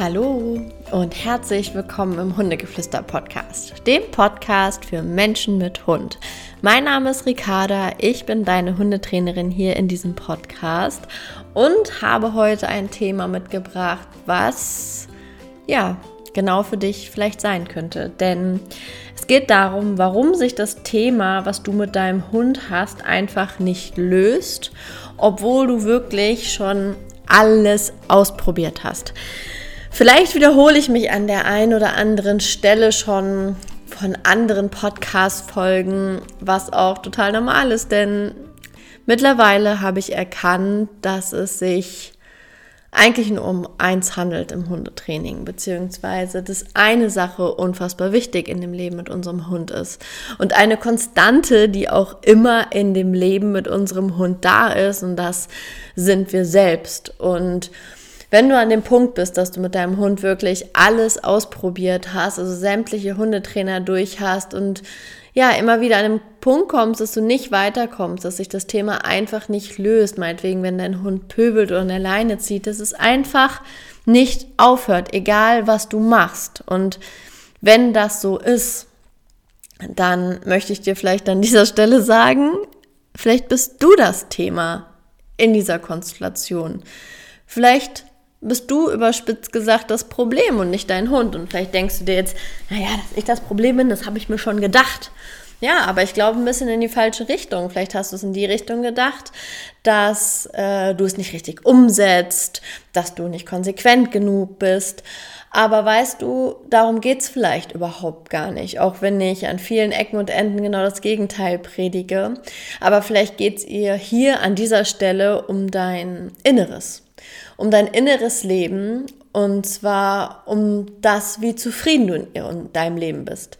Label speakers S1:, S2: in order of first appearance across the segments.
S1: Hallo und herzlich willkommen im Hundegeflüster Podcast, dem Podcast für Menschen mit Hund. Mein Name ist Ricarda, ich bin deine Hundetrainerin hier in diesem Podcast und habe heute ein Thema mitgebracht, was ja genau für dich vielleicht sein könnte. Denn es geht darum, warum sich das Thema, was du mit deinem Hund hast, einfach nicht löst, obwohl du wirklich schon alles ausprobiert hast. Vielleicht wiederhole ich mich an der einen oder anderen Stelle schon von anderen Podcast-Folgen, was auch total normal ist, denn mittlerweile habe ich erkannt, dass es sich eigentlich nur um eins handelt im Hundetraining, beziehungsweise dass eine Sache unfassbar wichtig in dem Leben mit unserem Hund ist. Und eine Konstante, die auch immer in dem Leben mit unserem Hund da ist, und das sind wir selbst. Und wenn du an dem Punkt bist, dass du mit deinem Hund wirklich alles ausprobiert hast, also sämtliche Hundetrainer durch hast und ja, immer wieder an den Punkt kommst, dass du nicht weiterkommst, dass sich das Thema einfach nicht löst, meinetwegen, wenn dein Hund pöbelt oder eine Leine zieht, dass es einfach nicht aufhört, egal was du machst. Und wenn das so ist, dann möchte ich dir vielleicht an dieser Stelle sagen, vielleicht bist du das Thema in dieser Konstellation. Vielleicht bist du überspitzt gesagt das Problem und nicht dein Hund. Und vielleicht denkst du dir jetzt, naja, dass ich das Problem bin, das habe ich mir schon gedacht. Ja, aber ich glaube ein bisschen in die falsche Richtung. Vielleicht hast du es in die Richtung gedacht, dass äh, du es nicht richtig umsetzt, dass du nicht konsequent genug bist. Aber weißt du, darum geht's vielleicht überhaupt gar nicht, auch wenn ich an vielen Ecken und Enden genau das Gegenteil predige. Aber vielleicht geht's ihr hier an dieser Stelle um dein Inneres um dein inneres Leben und zwar um das, wie zufrieden du in deinem Leben bist.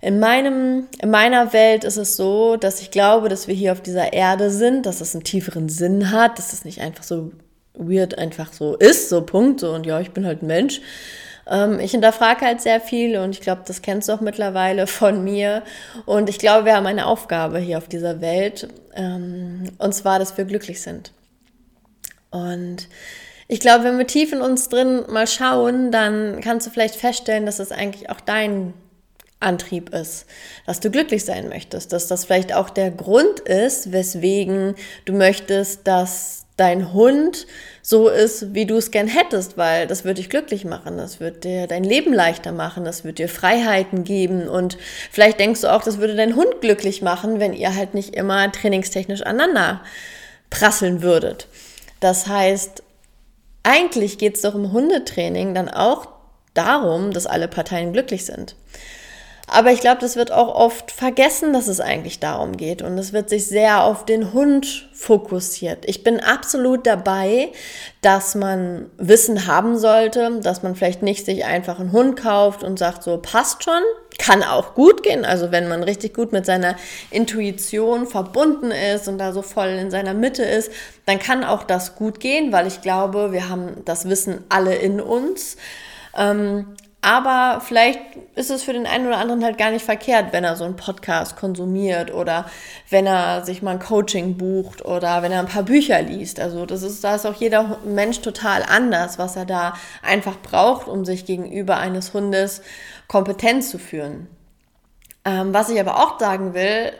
S1: In, meinem, in meiner Welt ist es so, dass ich glaube, dass wir hier auf dieser Erde sind, dass es einen tieferen Sinn hat, dass es nicht einfach so weird einfach so ist, so Punkt, so und ja, ich bin halt ein Mensch. Ähm, ich hinterfrage halt sehr viel und ich glaube, das kennst du auch mittlerweile von mir. Und ich glaube, wir haben eine Aufgabe hier auf dieser Welt, ähm, und zwar, dass wir glücklich sind. Und ich glaube, wenn wir tief in uns drin mal schauen, dann kannst du vielleicht feststellen, dass es eigentlich auch dein Antrieb ist, dass du glücklich sein möchtest, dass das vielleicht auch der Grund ist, weswegen du möchtest, dass dein Hund so ist, wie du es gern hättest, weil das wird dich glücklich machen, das wird dir dein Leben leichter machen, das wird dir Freiheiten geben und vielleicht denkst du auch, das würde dein Hund glücklich machen, wenn ihr halt nicht immer trainingstechnisch aneinander prasseln würdet. Das heißt, eigentlich geht es doch im Hundetraining dann auch darum, dass alle Parteien glücklich sind. Aber ich glaube, das wird auch oft vergessen, dass es eigentlich darum geht. Und es wird sich sehr auf den Hund fokussiert. Ich bin absolut dabei, dass man Wissen haben sollte, dass man vielleicht nicht sich einfach einen Hund kauft und sagt, so passt schon. Kann auch gut gehen. Also wenn man richtig gut mit seiner Intuition verbunden ist und da so voll in seiner Mitte ist, dann kann auch das gut gehen, weil ich glaube, wir haben das Wissen alle in uns. Ähm, aber vielleicht ist es für den einen oder anderen halt gar nicht verkehrt, wenn er so einen Podcast konsumiert oder wenn er sich mal ein Coaching bucht oder wenn er ein paar Bücher liest. Also das ist, da ist auch jeder Mensch total anders, was er da einfach braucht, um sich gegenüber eines Hundes kompetent zu führen. Ähm, was ich aber auch sagen will,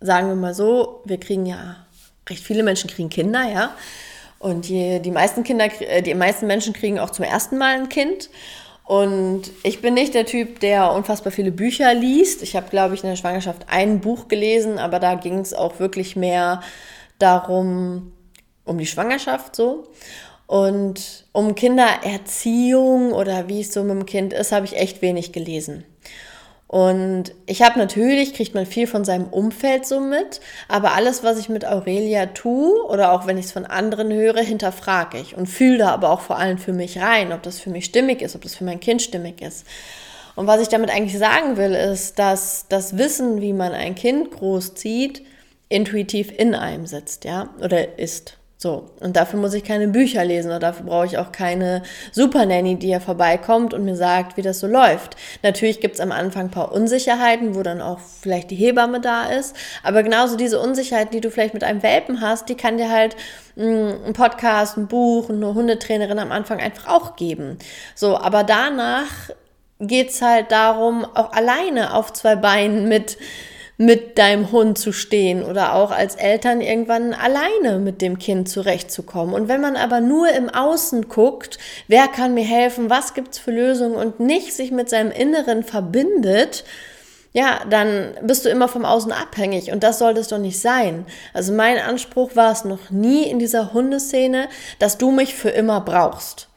S1: sagen wir mal so, wir kriegen ja, recht viele Menschen kriegen Kinder, ja. Und die, die meisten Kinder, äh, die meisten Menschen kriegen auch zum ersten Mal ein Kind. Und ich bin nicht der Typ, der unfassbar viele Bücher liest. Ich habe, glaube ich, in der Schwangerschaft ein Buch gelesen, aber da ging es auch wirklich mehr darum, um die Schwangerschaft so. Und um Kindererziehung oder wie es so mit dem Kind ist, habe ich echt wenig gelesen. Und ich habe natürlich, kriegt man viel von seinem Umfeld so mit, aber alles, was ich mit Aurelia tue oder auch wenn ich es von anderen höre, hinterfrage ich und fühle da aber auch vor allem für mich rein, ob das für mich stimmig ist, ob das für mein Kind stimmig ist. Und was ich damit eigentlich sagen will, ist, dass das Wissen, wie man ein Kind großzieht, intuitiv in einem sitzt, ja, oder ist So, und dafür muss ich keine Bücher lesen oder dafür brauche ich auch keine Super Nanny, die hier vorbeikommt und mir sagt, wie das so läuft. Natürlich gibt's am Anfang ein paar Unsicherheiten, wo dann auch vielleicht die Hebamme da ist, aber genauso diese Unsicherheiten, die du vielleicht mit einem Welpen hast, die kann dir halt mm, ein Podcast, ein Buch, eine Hundetrainerin am Anfang einfach auch geben. So, aber danach geht's halt darum, auch alleine auf zwei Beinen mit mit deinem Hund zu stehen oder auch als Eltern irgendwann alleine mit dem Kind zurechtzukommen. Und wenn man aber nur im Außen guckt, wer kann mir helfen, was gibt's für Lösungen und nicht sich mit seinem Inneren verbindet, ja, dann bist du immer vom Außen abhängig und das sollte es doch nicht sein. Also mein Anspruch war es noch nie in dieser Hundeszene, dass du mich für immer brauchst.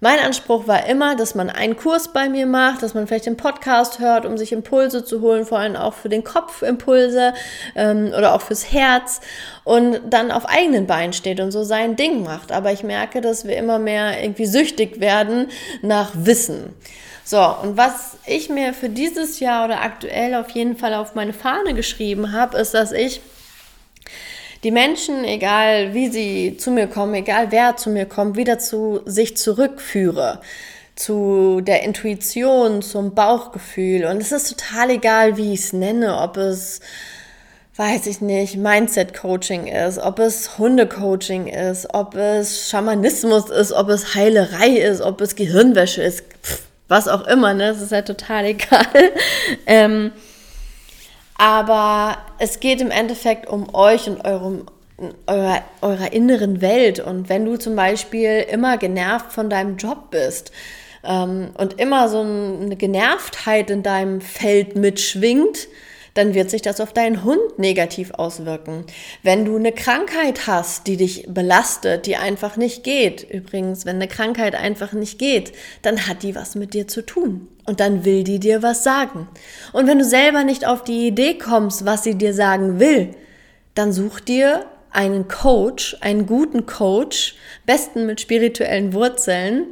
S1: Mein Anspruch war immer, dass man einen Kurs bei mir macht, dass man vielleicht den Podcast hört, um sich Impulse zu holen, vor allem auch für den Kopf Impulse ähm, oder auch fürs Herz und dann auf eigenen Beinen steht und so sein Ding macht. Aber ich merke, dass wir immer mehr irgendwie süchtig werden nach Wissen. So, und was ich mir für dieses Jahr oder aktuell auf jeden Fall auf meine Fahne geschrieben habe, ist, dass ich die Menschen, egal wie sie zu mir kommen, egal wer zu mir kommt, wieder zu sich zurückführe zu der Intuition, zum Bauchgefühl. Und es ist total egal, wie ich es nenne, ob es, weiß ich nicht, Mindset-Coaching ist, ob es Hunde-Coaching ist, ob es Schamanismus ist, ob es Heilerei ist, ob es Gehirnwäsche ist, pff, was auch immer, ne? Es ist halt total egal. ähm, aber es geht im Endeffekt um euch und eurem, eurer, eurer inneren Welt. Und wenn du zum Beispiel immer genervt von deinem Job bist ähm, und immer so eine Genervtheit in deinem Feld mitschwingt, dann wird sich das auf deinen Hund negativ auswirken. Wenn du eine Krankheit hast, die dich belastet, die einfach nicht geht, übrigens, wenn eine Krankheit einfach nicht geht, dann hat die was mit dir zu tun. Und dann will die dir was sagen. Und wenn du selber nicht auf die Idee kommst, was sie dir sagen will, dann such dir einen Coach, einen guten Coach, besten mit spirituellen Wurzeln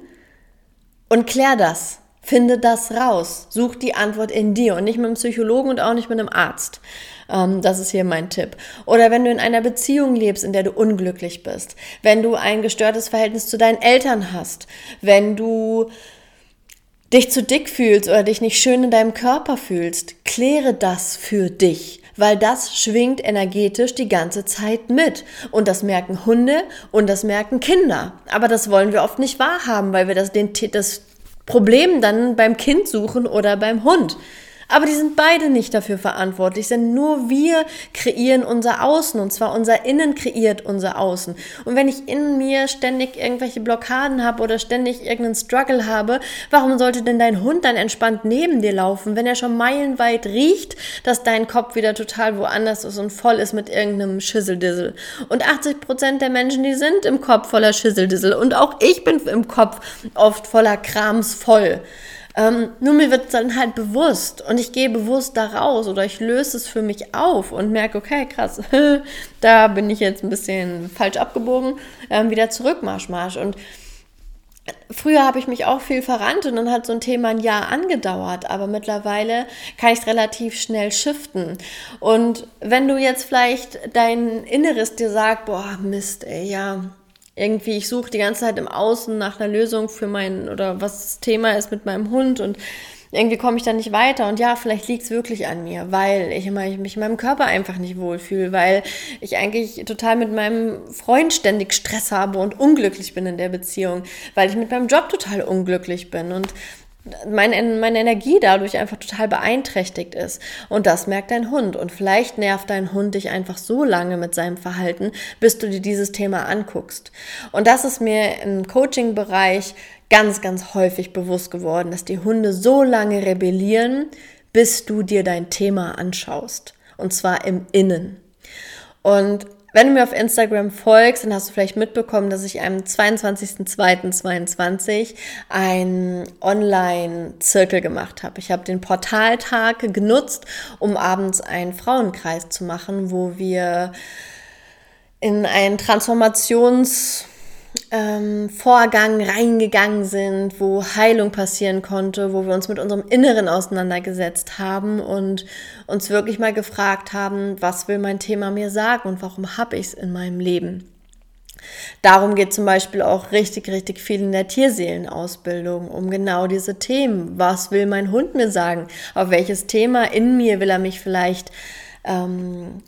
S1: und klär das. Finde das raus. Such die Antwort in dir und nicht mit einem Psychologen und auch nicht mit einem Arzt. Ähm, das ist hier mein Tipp. Oder wenn du in einer Beziehung lebst, in der du unglücklich bist. Wenn du ein gestörtes Verhältnis zu deinen Eltern hast. Wenn du dich zu dick fühlst oder dich nicht schön in deinem Körper fühlst. Kläre das für dich weil das schwingt energetisch die ganze Zeit mit. Und das merken Hunde und das merken Kinder. Aber das wollen wir oft nicht wahrhaben, weil wir das, den, das Problem dann beim Kind suchen oder beim Hund. Aber die sind beide nicht dafür verantwortlich, denn nur wir kreieren unser Außen und zwar unser Innen kreiert unser Außen. Und wenn ich in mir ständig irgendwelche Blockaden habe oder ständig irgendeinen Struggle habe, warum sollte denn dein Hund dann entspannt neben dir laufen, wenn er schon meilenweit riecht, dass dein Kopf wieder total woanders ist und voll ist mit irgendeinem Schisseldissel? Und 80 Prozent der Menschen, die sind im Kopf voller Schisseldissel und auch ich bin im Kopf oft voller Krams voll. Ähm, nur mir wird dann halt bewusst und ich gehe bewusst da raus oder ich löse es für mich auf und merke, okay, krass, da bin ich jetzt ein bisschen falsch abgebogen, ähm, wieder zurück, Marsch, Marsch. Und Früher habe ich mich auch viel verrannt und dann hat so ein Thema ein Jahr angedauert, aber mittlerweile kann ich es relativ schnell shiften. Und wenn du jetzt vielleicht dein Inneres dir sagt, boah, Mist, ey, ja, irgendwie, ich suche die ganze Zeit im Außen nach einer Lösung für mein, oder was das Thema ist mit meinem Hund und irgendwie komme ich da nicht weiter. Und ja, vielleicht liegt es wirklich an mir, weil ich, immer, ich mich in meinem Körper einfach nicht wohlfühle, weil ich eigentlich total mit meinem Freund ständig Stress habe und unglücklich bin in der Beziehung, weil ich mit meinem Job total unglücklich bin. Und meine, meine Energie dadurch einfach total beeinträchtigt ist. Und das merkt dein Hund. Und vielleicht nervt dein Hund dich einfach so lange mit seinem Verhalten, bis du dir dieses Thema anguckst. Und das ist mir im Coaching-Bereich ganz, ganz häufig bewusst geworden, dass die Hunde so lange rebellieren, bis du dir dein Thema anschaust. Und zwar im Innen. Und wenn du mir auf Instagram folgst, dann hast du vielleicht mitbekommen, dass ich am 22.02.22 einen Online-Zirkel gemacht habe. Ich habe den Portaltag genutzt, um abends einen Frauenkreis zu machen, wo wir in einen Transformations- ähm, Vorgang reingegangen sind, wo Heilung passieren konnte, wo wir uns mit unserem Inneren auseinandergesetzt haben und uns wirklich mal gefragt haben, was will mein Thema mir sagen und warum habe ich es in meinem Leben. Darum geht zum Beispiel auch richtig, richtig viel in der Tierseelenausbildung, um genau diese Themen. Was will mein Hund mir sagen? Auf welches Thema in mir will er mich vielleicht ähm,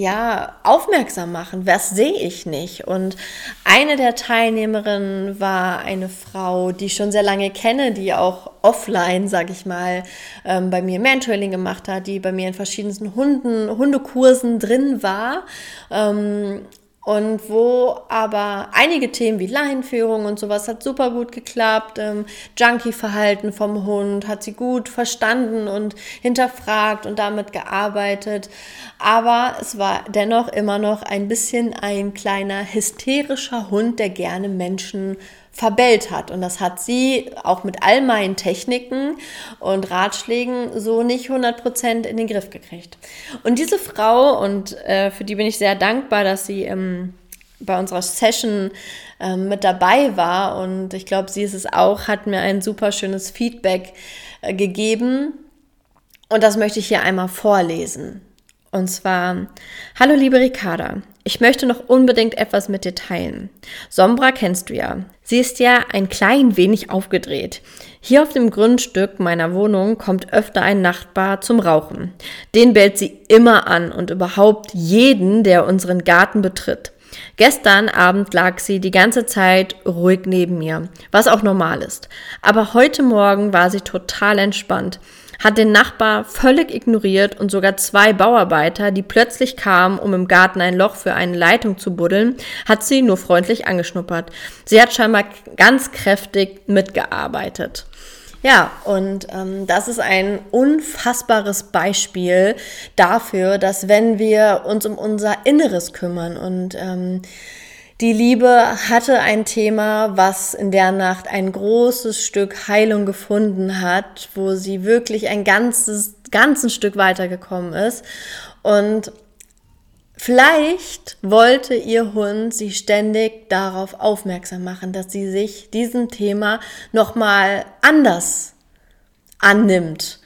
S1: ja, aufmerksam machen. Was sehe ich nicht? Und eine der Teilnehmerinnen war eine Frau, die ich schon sehr lange kenne, die auch offline, sag ich mal, ähm, bei mir Mentoring gemacht hat, die bei mir in verschiedensten Hunden, Hundekursen drin war. Ähm, und wo aber einige Themen wie Leinenführung und sowas hat super gut geklappt. Ähm, Junkie-Verhalten vom Hund hat sie gut verstanden und hinterfragt und damit gearbeitet. Aber es war dennoch immer noch ein bisschen ein kleiner hysterischer Hund, der gerne Menschen verbellt hat. Und das hat sie auch mit all meinen Techniken und Ratschlägen so nicht 100% in den Griff gekriegt. Und diese Frau, und äh, für die bin ich sehr dankbar, dass sie ähm, bei unserer Session äh, mit dabei war und ich glaube, sie ist es auch, hat mir ein super schönes Feedback äh, gegeben. Und das möchte ich hier einmal vorlesen. Und zwar, hallo liebe Ricarda, ich möchte noch unbedingt etwas mit dir teilen. Sombra kennst du ja. Sie ist ja ein klein wenig aufgedreht. Hier auf dem Grundstück meiner Wohnung kommt öfter ein Nachbar zum Rauchen. Den bellt sie immer an und überhaupt jeden, der unseren Garten betritt. Gestern Abend lag sie die ganze Zeit ruhig neben mir, was auch normal ist. Aber heute Morgen war sie total entspannt hat den Nachbar völlig ignoriert und sogar zwei Bauarbeiter, die plötzlich kamen, um im Garten ein Loch für eine Leitung zu buddeln, hat sie nur freundlich angeschnuppert. Sie hat scheinbar ganz kräftig mitgearbeitet. Ja, und ähm, das ist ein unfassbares Beispiel dafür, dass wenn wir uns um unser Inneres kümmern und ähm, die Liebe hatte ein Thema, was in der Nacht ein großes Stück Heilung gefunden hat, wo sie wirklich ein ganzes, ganzes Stück weitergekommen ist. Und vielleicht wollte ihr Hund sie ständig darauf aufmerksam machen, dass sie sich diesem Thema nochmal anders annimmt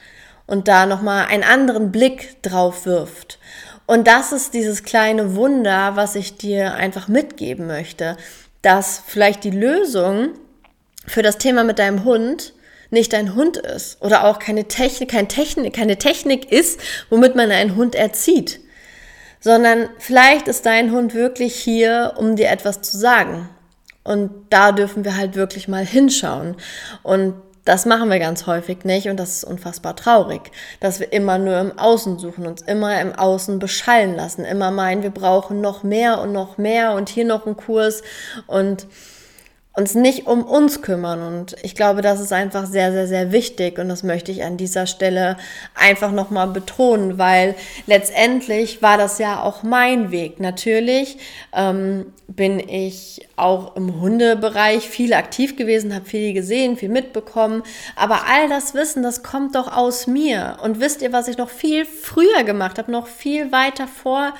S1: und da nochmal einen anderen Blick drauf wirft. Und das ist dieses kleine Wunder, was ich dir einfach mitgeben möchte, dass vielleicht die Lösung für das Thema mit deinem Hund nicht dein Hund ist oder auch keine Technik, keine Technik, keine Technik ist, womit man einen Hund erzieht, sondern vielleicht ist dein Hund wirklich hier, um dir etwas zu sagen. Und da dürfen wir halt wirklich mal hinschauen. Und das machen wir ganz häufig nicht und das ist unfassbar traurig, dass wir immer nur im Außen suchen, uns immer im Außen beschallen lassen, immer meinen, wir brauchen noch mehr und noch mehr und hier noch einen Kurs und uns nicht um uns kümmern. Und ich glaube, das ist einfach sehr, sehr, sehr wichtig. Und das möchte ich an dieser Stelle einfach nochmal betonen, weil letztendlich war das ja auch mein Weg. Natürlich ähm, bin ich auch im Hundebereich viel aktiv gewesen, habe viel gesehen, viel mitbekommen. Aber all das Wissen, das kommt doch aus mir. Und wisst ihr, was ich noch viel früher gemacht habe, noch viel weiter vor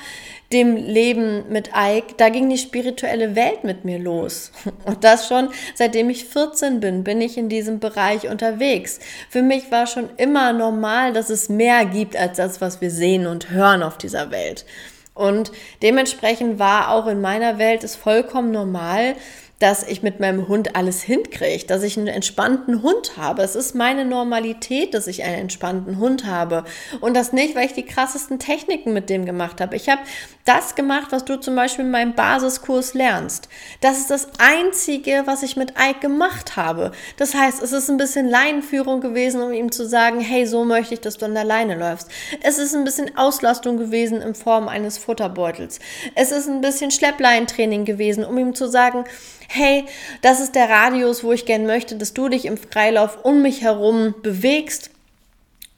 S1: dem Leben mit Ike, da ging die spirituelle Welt mit mir los. Und das schon seitdem ich 14 bin, bin ich in diesem Bereich unterwegs. Für mich war schon immer normal, dass es mehr gibt als das, was wir sehen und hören auf dieser Welt. Und dementsprechend war auch in meiner Welt es vollkommen normal, dass ich mit meinem Hund alles hinkriege, dass ich einen entspannten Hund habe. Es ist meine Normalität, dass ich einen entspannten Hund habe. Und das nicht, weil ich die krassesten Techniken mit dem gemacht habe. Ich habe das gemacht, was du zum Beispiel in meinem Basiskurs lernst. Das ist das Einzige, was ich mit Ike gemacht habe. Das heißt, es ist ein bisschen Leinenführung gewesen, um ihm zu sagen, hey, so möchte ich, dass du an der Leine läufst. Es ist ein bisschen Auslastung gewesen in Form eines Futterbeutels. Es ist ein bisschen Schleppleintraining gewesen, um ihm zu sagen, hey, das ist der Radius, wo ich gern möchte, dass du dich im Freilauf um mich herum bewegst.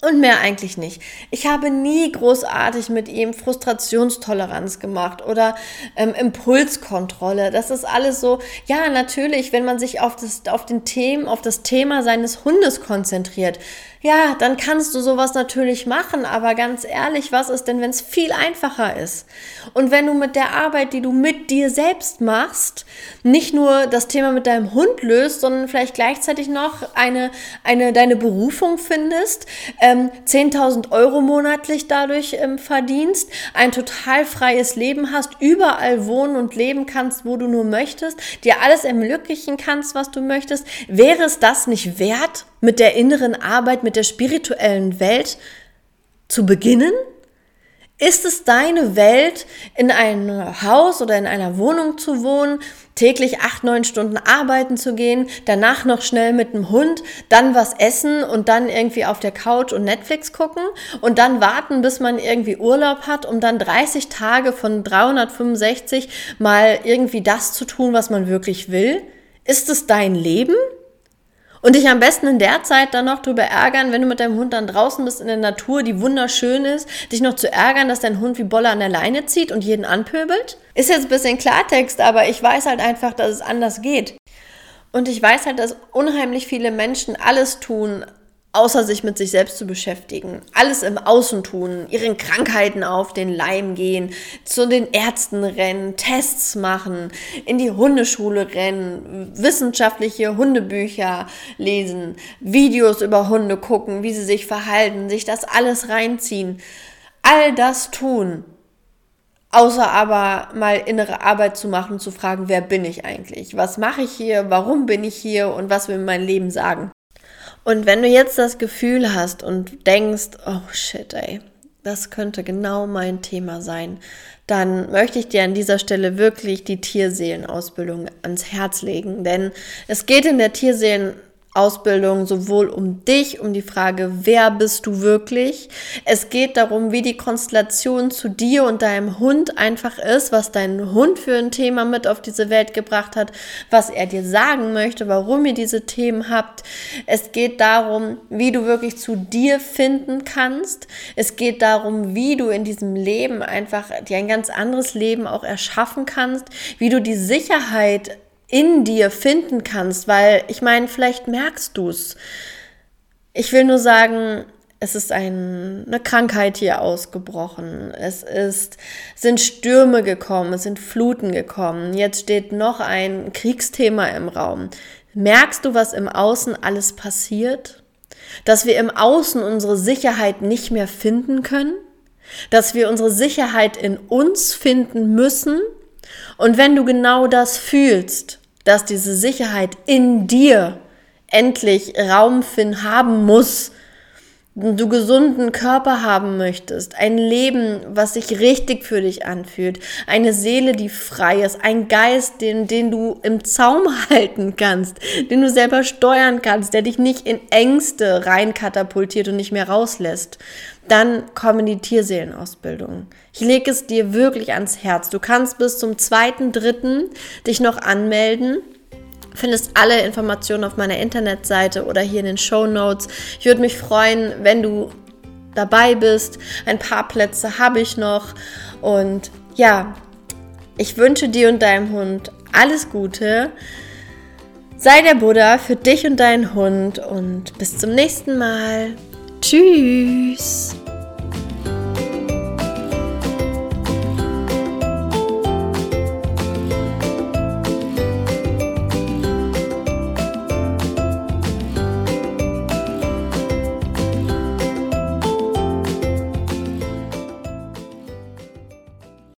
S1: Und mehr eigentlich nicht. Ich habe nie großartig mit ihm Frustrationstoleranz gemacht oder ähm, Impulskontrolle. Das ist alles so, ja, natürlich, wenn man sich auf, das, auf den Themen, auf das Thema seines Hundes konzentriert, ja, dann kannst du sowas natürlich machen, aber ganz ehrlich, was ist denn, wenn es viel einfacher ist? Und wenn du mit der Arbeit, die du mit dir selbst machst, nicht nur das Thema mit deinem Hund löst, sondern vielleicht gleichzeitig noch eine, eine deine Berufung findest, ähm, 10.000 Euro monatlich dadurch ähm, verdienst, ein total freies Leben hast, überall wohnen und leben kannst, wo du nur möchtest, dir alles ermöglichen kannst, was du möchtest, wäre es das nicht wert, mit der inneren Arbeit, mit der spirituellen Welt zu beginnen? Ist es deine Welt, in einem Haus oder in einer Wohnung zu wohnen, täglich acht, neun Stunden arbeiten zu gehen, danach noch schnell mit dem Hund, dann was essen und dann irgendwie auf der Couch und Netflix gucken und dann warten, bis man irgendwie Urlaub hat, um dann 30 Tage von 365 mal irgendwie das zu tun, was man wirklich will? Ist es dein Leben? Und dich am besten in der Zeit dann noch drüber ärgern, wenn du mit deinem Hund dann draußen bist in der Natur, die wunderschön ist, dich noch zu ärgern, dass dein Hund wie Bolle an der Leine zieht und jeden anpöbelt? Ist jetzt ein bisschen Klartext, aber ich weiß halt einfach, dass es anders geht. Und ich weiß halt, dass unheimlich viele Menschen alles tun, außer sich mit sich selbst zu beschäftigen, alles im Außen tun, ihren Krankheiten auf den Leim gehen, zu den Ärzten rennen, Tests machen, in die Hundeschule rennen, wissenschaftliche Hundebücher lesen, Videos über Hunde gucken, wie sie sich verhalten, sich das alles reinziehen. All das tun, außer aber mal innere Arbeit zu machen, zu fragen, wer bin ich eigentlich? Was mache ich hier? Warum bin ich hier? Und was will mein Leben sagen? Und wenn du jetzt das Gefühl hast und denkst, oh shit, ey, das könnte genau mein Thema sein, dann möchte ich dir an dieser Stelle wirklich die Tierseelenausbildung ans Herz legen. Denn es geht in der Tierseelen Ausbildung sowohl um dich, um die Frage, wer bist du wirklich. Es geht darum, wie die Konstellation zu dir und deinem Hund einfach ist, was dein Hund für ein Thema mit auf diese Welt gebracht hat, was er dir sagen möchte, warum ihr diese Themen habt. Es geht darum, wie du wirklich zu dir finden kannst. Es geht darum, wie du in diesem Leben einfach dir ein ganz anderes Leben auch erschaffen kannst, wie du die Sicherheit in dir finden kannst, weil ich meine, vielleicht merkst du es. Ich will nur sagen, es ist ein, eine Krankheit hier ausgebrochen. Es ist, sind Stürme gekommen, es sind Fluten gekommen. Jetzt steht noch ein Kriegsthema im Raum. Merkst du, was im Außen alles passiert? Dass wir im Außen unsere Sicherheit nicht mehr finden können? Dass wir unsere Sicherheit in uns finden müssen? Und wenn du genau das fühlst, dass diese Sicherheit in dir endlich Raum finden haben muss, du gesunden Körper haben möchtest, ein Leben, was sich richtig für dich anfühlt, eine Seele, die frei ist, ein Geist, den, den du im Zaum halten kannst, den du selber steuern kannst, der dich nicht in Ängste reinkatapultiert und nicht mehr rauslässt, dann komm in die Tierseelenausbildung. Ich lege es dir wirklich ans Herz. Du kannst bis zum zweiten, dritten dich noch anmelden findest alle Informationen auf meiner Internetseite oder hier in den Show Notes. Ich würde mich freuen, wenn du dabei bist. Ein paar Plätze habe ich noch. Und ja, ich wünsche dir und deinem Hund alles Gute. Sei der Buddha für dich und deinen Hund und bis zum nächsten Mal. Tschüss.